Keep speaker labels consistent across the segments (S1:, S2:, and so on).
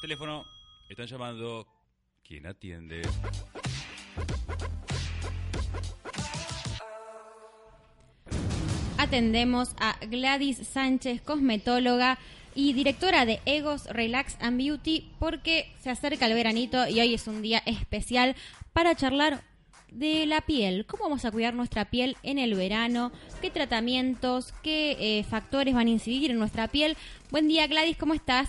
S1: teléfono. Están llamando. ¿Quién atiende?
S2: Atendemos a Gladys Sánchez, cosmetóloga y directora de Egos Relax and Beauty, porque se acerca el veranito y hoy es un día especial para charlar de la piel. ¿Cómo vamos a cuidar nuestra piel en el verano? ¿Qué tratamientos, qué eh, factores van a incidir en nuestra piel? Buen día, Gladys, ¿cómo estás?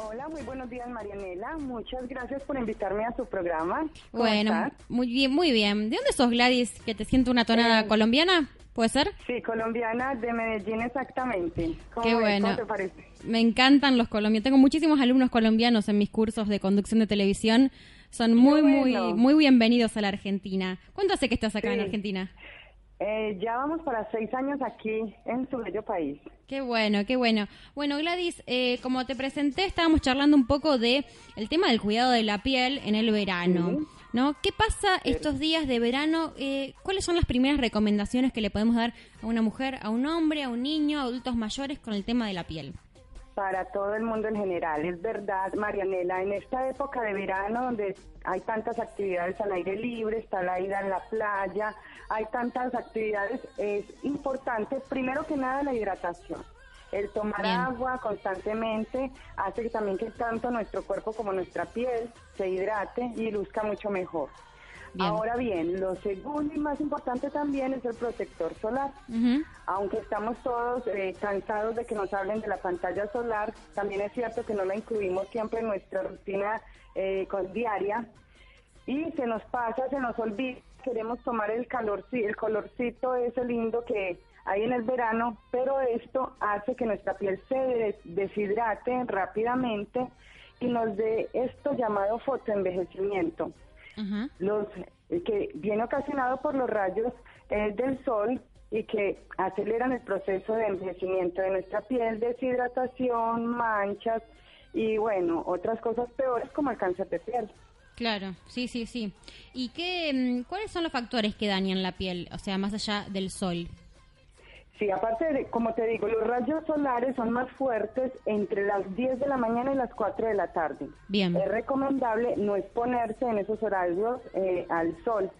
S3: Hola, muy buenos días, Marianela. Muchas gracias por invitarme a su programa.
S2: ¿Cómo bueno, estás? muy bien, muy bien. ¿De dónde sos, Gladys? ¿Que te siento una tonada eh, colombiana? ¿Puede ser?
S3: Sí, colombiana de Medellín exactamente.
S2: Qué bueno. ¿Cómo te parece? Me encantan los colombianos. Tengo muchísimos alumnos colombianos en mis cursos de conducción de televisión. Son muy, muy, muy bienvenidos a la Argentina. ¿Cuánto hace que estás acá en Argentina?
S3: Eh, ya vamos para seis años aquí en su bello país.
S2: Qué bueno, qué bueno. Bueno, Gladys, eh, como te presenté, estábamos charlando un poco de el tema del cuidado de la piel en el verano. ¿No? ¿Qué pasa estos días de verano? Eh, ¿Cuáles son las primeras recomendaciones que le podemos dar a una mujer, a un hombre, a un niño, a adultos mayores con el tema de la piel?
S3: Para todo el mundo en general. Es verdad, Marianela, en esta época de verano donde hay tantas actividades al aire libre, está la ida en la playa, hay tantas actividades, es importante, primero que nada, la hidratación. El tomar agua constantemente hace que también que tanto nuestro cuerpo como nuestra piel se hidrate y luzca mucho mejor. Ahora bien, lo segundo y más importante también es el protector solar. Aunque estamos todos eh, cansados de que nos hablen de la pantalla solar, también es cierto que no la incluimos siempre en nuestra rutina eh, diaria y se nos pasa, se nos olvida. Queremos tomar el calor, el colorcito ese lindo que hay en el verano, pero esto hace que nuestra piel se deshidrate rápidamente y nos dé esto llamado fotoenvejecimiento los que viene ocasionado por los rayos eh, del sol y que aceleran el proceso de envejecimiento de nuestra piel, deshidratación, manchas y bueno, otras cosas peores como el cáncer de piel.
S2: Claro, sí, sí, sí. ¿Y qué, mm, cuáles son los factores que dañan la piel, o sea, más allá del sol?
S3: Sí, aparte de, como te digo, los rayos solares son más fuertes entre las 10 de la mañana y las 4 de la tarde.
S2: Bien.
S3: Es recomendable no exponerse en esos horarios eh, al sol.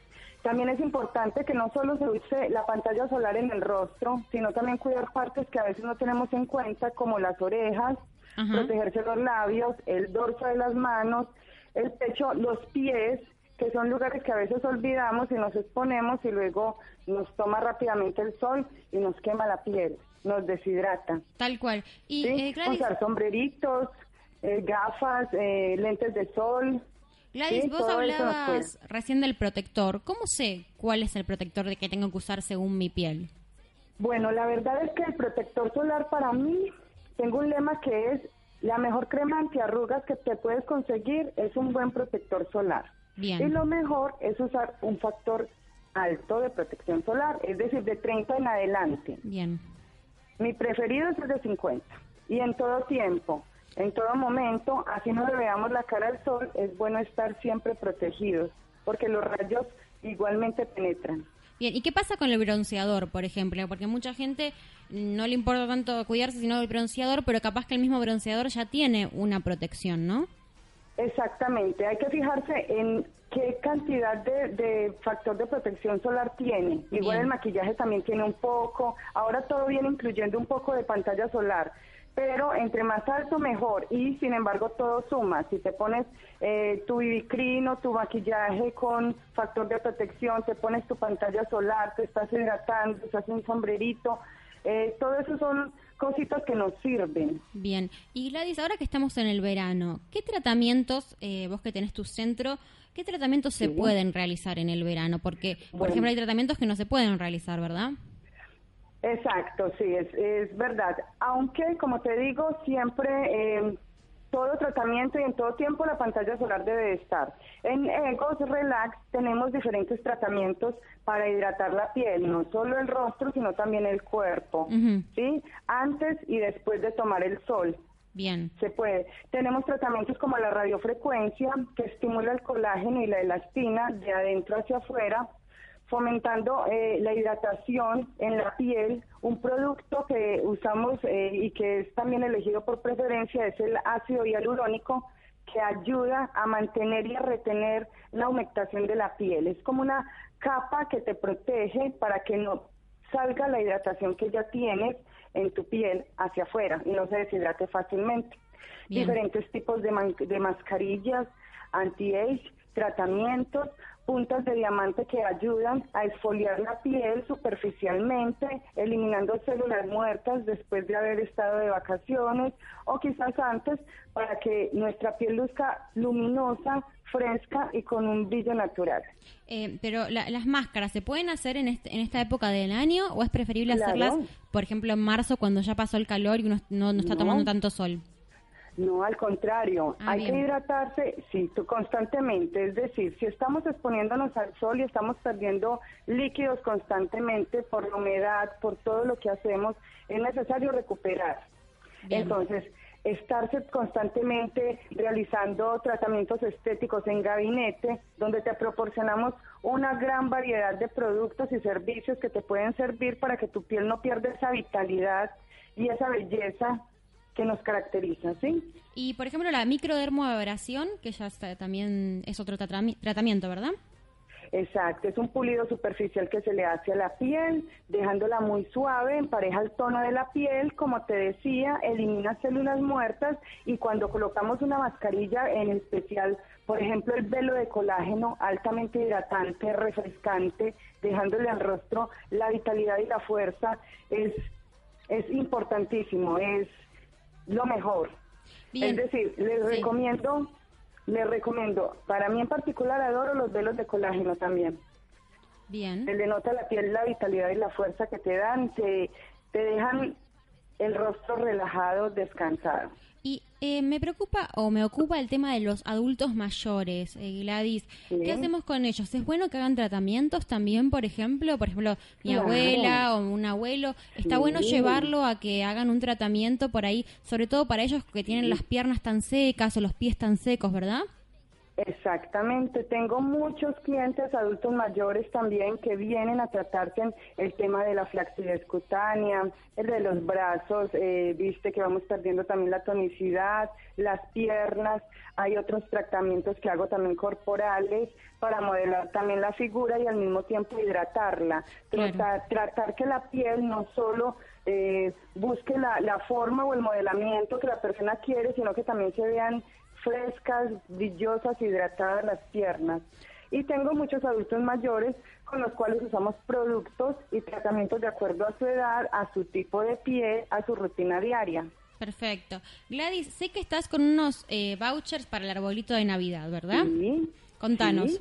S3: También es importante que no solo se use la pantalla solar en el rostro, sino también cuidar partes que a veces no tenemos en cuenta, como las orejas, protegerse los labios, el dorso de las manos, el pecho, los pies, que son lugares que a veces olvidamos y nos exponemos y luego nos toma rápidamente el sol y nos quema la piel, nos deshidrata.
S2: Tal cual. Y
S3: ¿Sí? Eh, Usar sombreritos, eh, gafas, eh, lentes de sol.
S2: Gladys, vos hablabas recién del protector. ¿Cómo sé cuál es el protector de que tengo que usar según mi piel?
S3: Bueno, la verdad es que el protector solar para mí, tengo un lema que es la mejor crema antiarrugas que te puedes conseguir es un buen protector solar. Y lo mejor es usar un factor alto de protección solar, es decir, de 30 en adelante.
S2: Bien.
S3: Mi preferido es el de 50. Y en todo tiempo, en todo momento, así no le veamos la cara al sol, es bueno estar siempre protegidos, porque los rayos igualmente penetran.
S2: Bien, ¿y qué pasa con el bronceador, por ejemplo? Porque mucha gente no le importa tanto cuidarse sino el bronceador, pero capaz que el mismo bronceador ya tiene una protección, ¿no?
S3: Exactamente, hay que fijarse en qué cantidad de, factor de protección solar tiene. Igual el maquillaje también tiene un poco, ahora todo viene incluyendo un poco de pantalla solar, pero entre más alto mejor. Y sin embargo todo suma. Si te pones eh, tu o tu maquillaje con factor de protección, te pones tu pantalla solar, te estás hidratando, te haces un sombrerito, eh, todo eso son cositas que nos sirven.
S2: Bien. Y Gladys, ahora que estamos en el verano, ¿qué tratamientos, eh, vos que tenés tu centro, qué tratamientos se pueden realizar en el verano? Porque, por ejemplo, hay tratamientos que no se pueden realizar, ¿verdad?
S3: Exacto, sí, es, es verdad. Aunque, como te digo, siempre eh, todo tratamiento y en todo tiempo la pantalla solar debe estar. En Egos Relax tenemos diferentes tratamientos para hidratar la piel, no solo el rostro, sino también el cuerpo, ¿sí? Antes y después de tomar el sol.
S2: Bien.
S3: Se puede. Tenemos tratamientos como la radiofrecuencia, que estimula el colágeno y la elastina de adentro hacia afuera, fomentando eh, la hidratación en la piel. Un producto que usamos eh, y que es también elegido por preferencia es el ácido hialurónico que ayuda a mantener y a retener la humectación de la piel. Es como una capa que te protege para que no salga la hidratación que ya tienes en tu piel hacia afuera y no se deshidrate fácilmente. Diferentes tipos de, de mascarillas, anti-age, tratamientos, puntas de diamante que ayudan a exfoliar la piel superficialmente, eliminando células muertas después de haber estado de vacaciones o quizás antes para que nuestra piel luzca luminosa, fresca y con un brillo natural.
S2: Eh, pero las máscaras, ¿se pueden hacer en, este, en esta época del año o es preferible hacerlas, por ejemplo, en marzo cuando ya pasó el calor y uno no, está tomando tanto sol?
S3: No, al contrario, ah, hay que hidratarse, sí, constantemente. Es decir, si estamos exponiéndonos al sol y estamos perdiendo líquidos constantemente por la humedad, por todo lo que hacemos, es necesario recuperar. Entonces, estarse constantemente realizando tratamientos estéticos en gabinete, donde te proporcionamos una gran variedad de productos y servicios que te pueden servir para que tu piel no pierda esa vitalidad y esa belleza que nos caracteriza, ¿sí?
S2: Y, por ejemplo, la microdermoabrasión, que ya también es otro tratamiento, ¿verdad?
S3: Exacto, es un pulido superficial que se le hace a la piel, dejándola muy suave, empareja el tono de la piel, como te decía, elimina células muertas y cuando colocamos una mascarilla en especial, por ejemplo, el velo de colágeno altamente hidratante, refrescante, dejándole al rostro la vitalidad y la fuerza, es, es importantísimo, es lo mejor. Es decir, les recomiendo, les recomiendo, para mí en particular adoro los velos de colágeno también.
S2: Bien.
S3: Se le nota la piel, la vitalidad y la fuerza que te dan, te, te dejan el rostro relajado, descansado.
S2: Y eh, me preocupa o me ocupa el tema de los adultos mayores, eh, Gladys. ¿Qué hacemos con ellos? ¿Es bueno que hagan tratamientos también, por ejemplo? Por ejemplo, mi abuela o un abuelo. ¿Está bueno llevarlo a que hagan un tratamiento por ahí? Sobre todo para ellos que tienen las piernas tan secas o los pies tan secos, ¿verdad?
S3: Exactamente, tengo muchos clientes adultos mayores también que vienen a tratarse el tema de la flacidez cutánea, el de los brazos, eh, viste que vamos perdiendo también la tonicidad, las piernas, hay otros tratamientos que hago también corporales para modelar también la figura y al mismo tiempo hidratarla, tratar, tratar que la piel no solo eh, busque la, la forma o el modelamiento que la persona quiere, sino que también se vean frescas, brillosas, hidratadas las piernas. Y tengo muchos adultos mayores con los cuales usamos productos y tratamientos de acuerdo a su edad, a su tipo de piel, a su rutina diaria.
S2: Perfecto. Gladys, sé que estás con unos eh, vouchers para el arbolito de Navidad, ¿verdad?
S3: Sí.
S2: Contanos.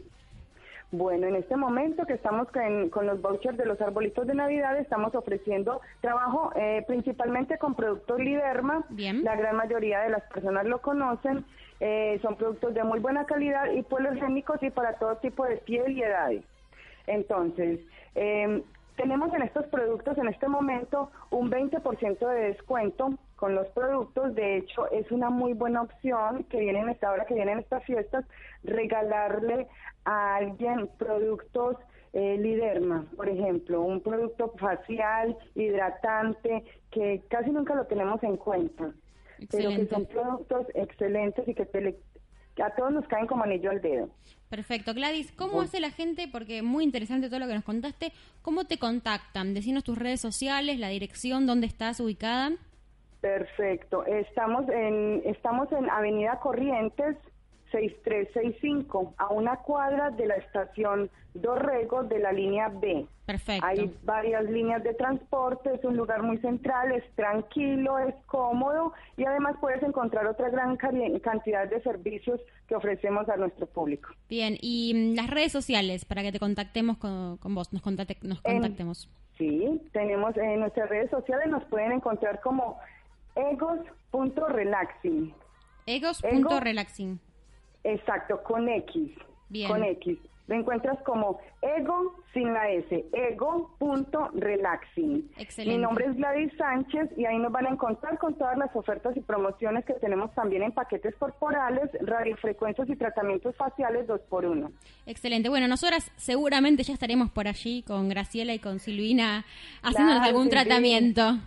S3: Bueno, en este momento que estamos con, los vouchers de los arbolitos de Navidad, estamos ofreciendo trabajo eh, principalmente con productos Liderma.
S2: Bien.
S3: La gran mayoría de las personas lo conocen. Eh, son productos de muy buena calidad y poligénicos y para todo tipo de piel y edades. Entonces, em, tenemos en estos productos en este momento un 20% de descuento con los productos. De hecho, es una muy buena opción que viene en esta hora, que vienen estas fiestas, regalarle a alguien productos eh, Liderma, por ejemplo, un producto facial, hidratante, que casi nunca lo tenemos en cuenta pero que son productos excelentes y que, a todos nos caen como anillo al dedo.
S2: Perfecto. Gladys, ¿cómo hace la gente? Porque muy interesante todo lo que nos contaste. ¿Cómo te contactan? Decinos tus redes sociales, la dirección, dónde estás ubicada.
S3: Perfecto. Estamos en, estamos en Avenida Corrientes, 6365, a una cuadra de la estación Dorrego de la línea B.
S2: Perfecto.
S3: Hay varias líneas de transporte, es un lugar muy central, es tranquilo, es cómodo y además puedes encontrar otra gran cantidad de servicios que ofrecemos a nuestro público.
S2: Bien, y mm, las redes sociales para que te contactemos con, vos, nos, nos contactemos.
S3: sí, tenemos en nuestras redes sociales, nos pueden encontrar como egos.relaxing.
S2: Egos.relaxing.
S3: Exacto, con X. Con X. Lo encuentras como Ego sin la S, ego.relaxing.
S2: Excelente.
S3: Mi nombre es Gladys Sánchez y ahí nos van a encontrar con todas las ofertas y promociones que tenemos también en paquetes corporales, radiofrecuencias y tratamientos faciales dos por uno.
S2: Excelente. Bueno, nosotras seguramente ya estaremos por allí con Graciela y con Silvina haciéndonos
S3: Claro,
S2: algún tratamiento.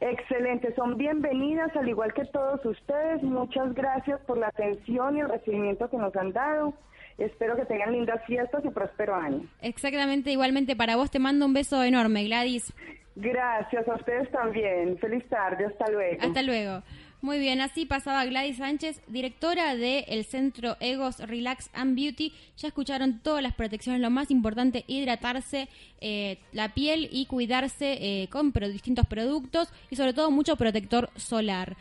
S3: Excelente, son bienvenidas al igual que todos ustedes. Muchas gracias por la atención y el recibimiento que nos han dado. Espero que tengan lindas fiestas y próspero año.
S2: Exactamente, igualmente para vos te mando un beso enorme, Gladys.
S3: Gracias a ustedes también. Feliz tarde, hasta luego.
S2: Hasta luego. Muy bien, así pasaba Gladys Sánchez, directora del centro Egos Relax and Beauty. Ya escucharon todas las protecciones, lo más importante, hidratarse eh, la piel y cuidarse eh, con distintos productos y sobre todo mucho protector solar.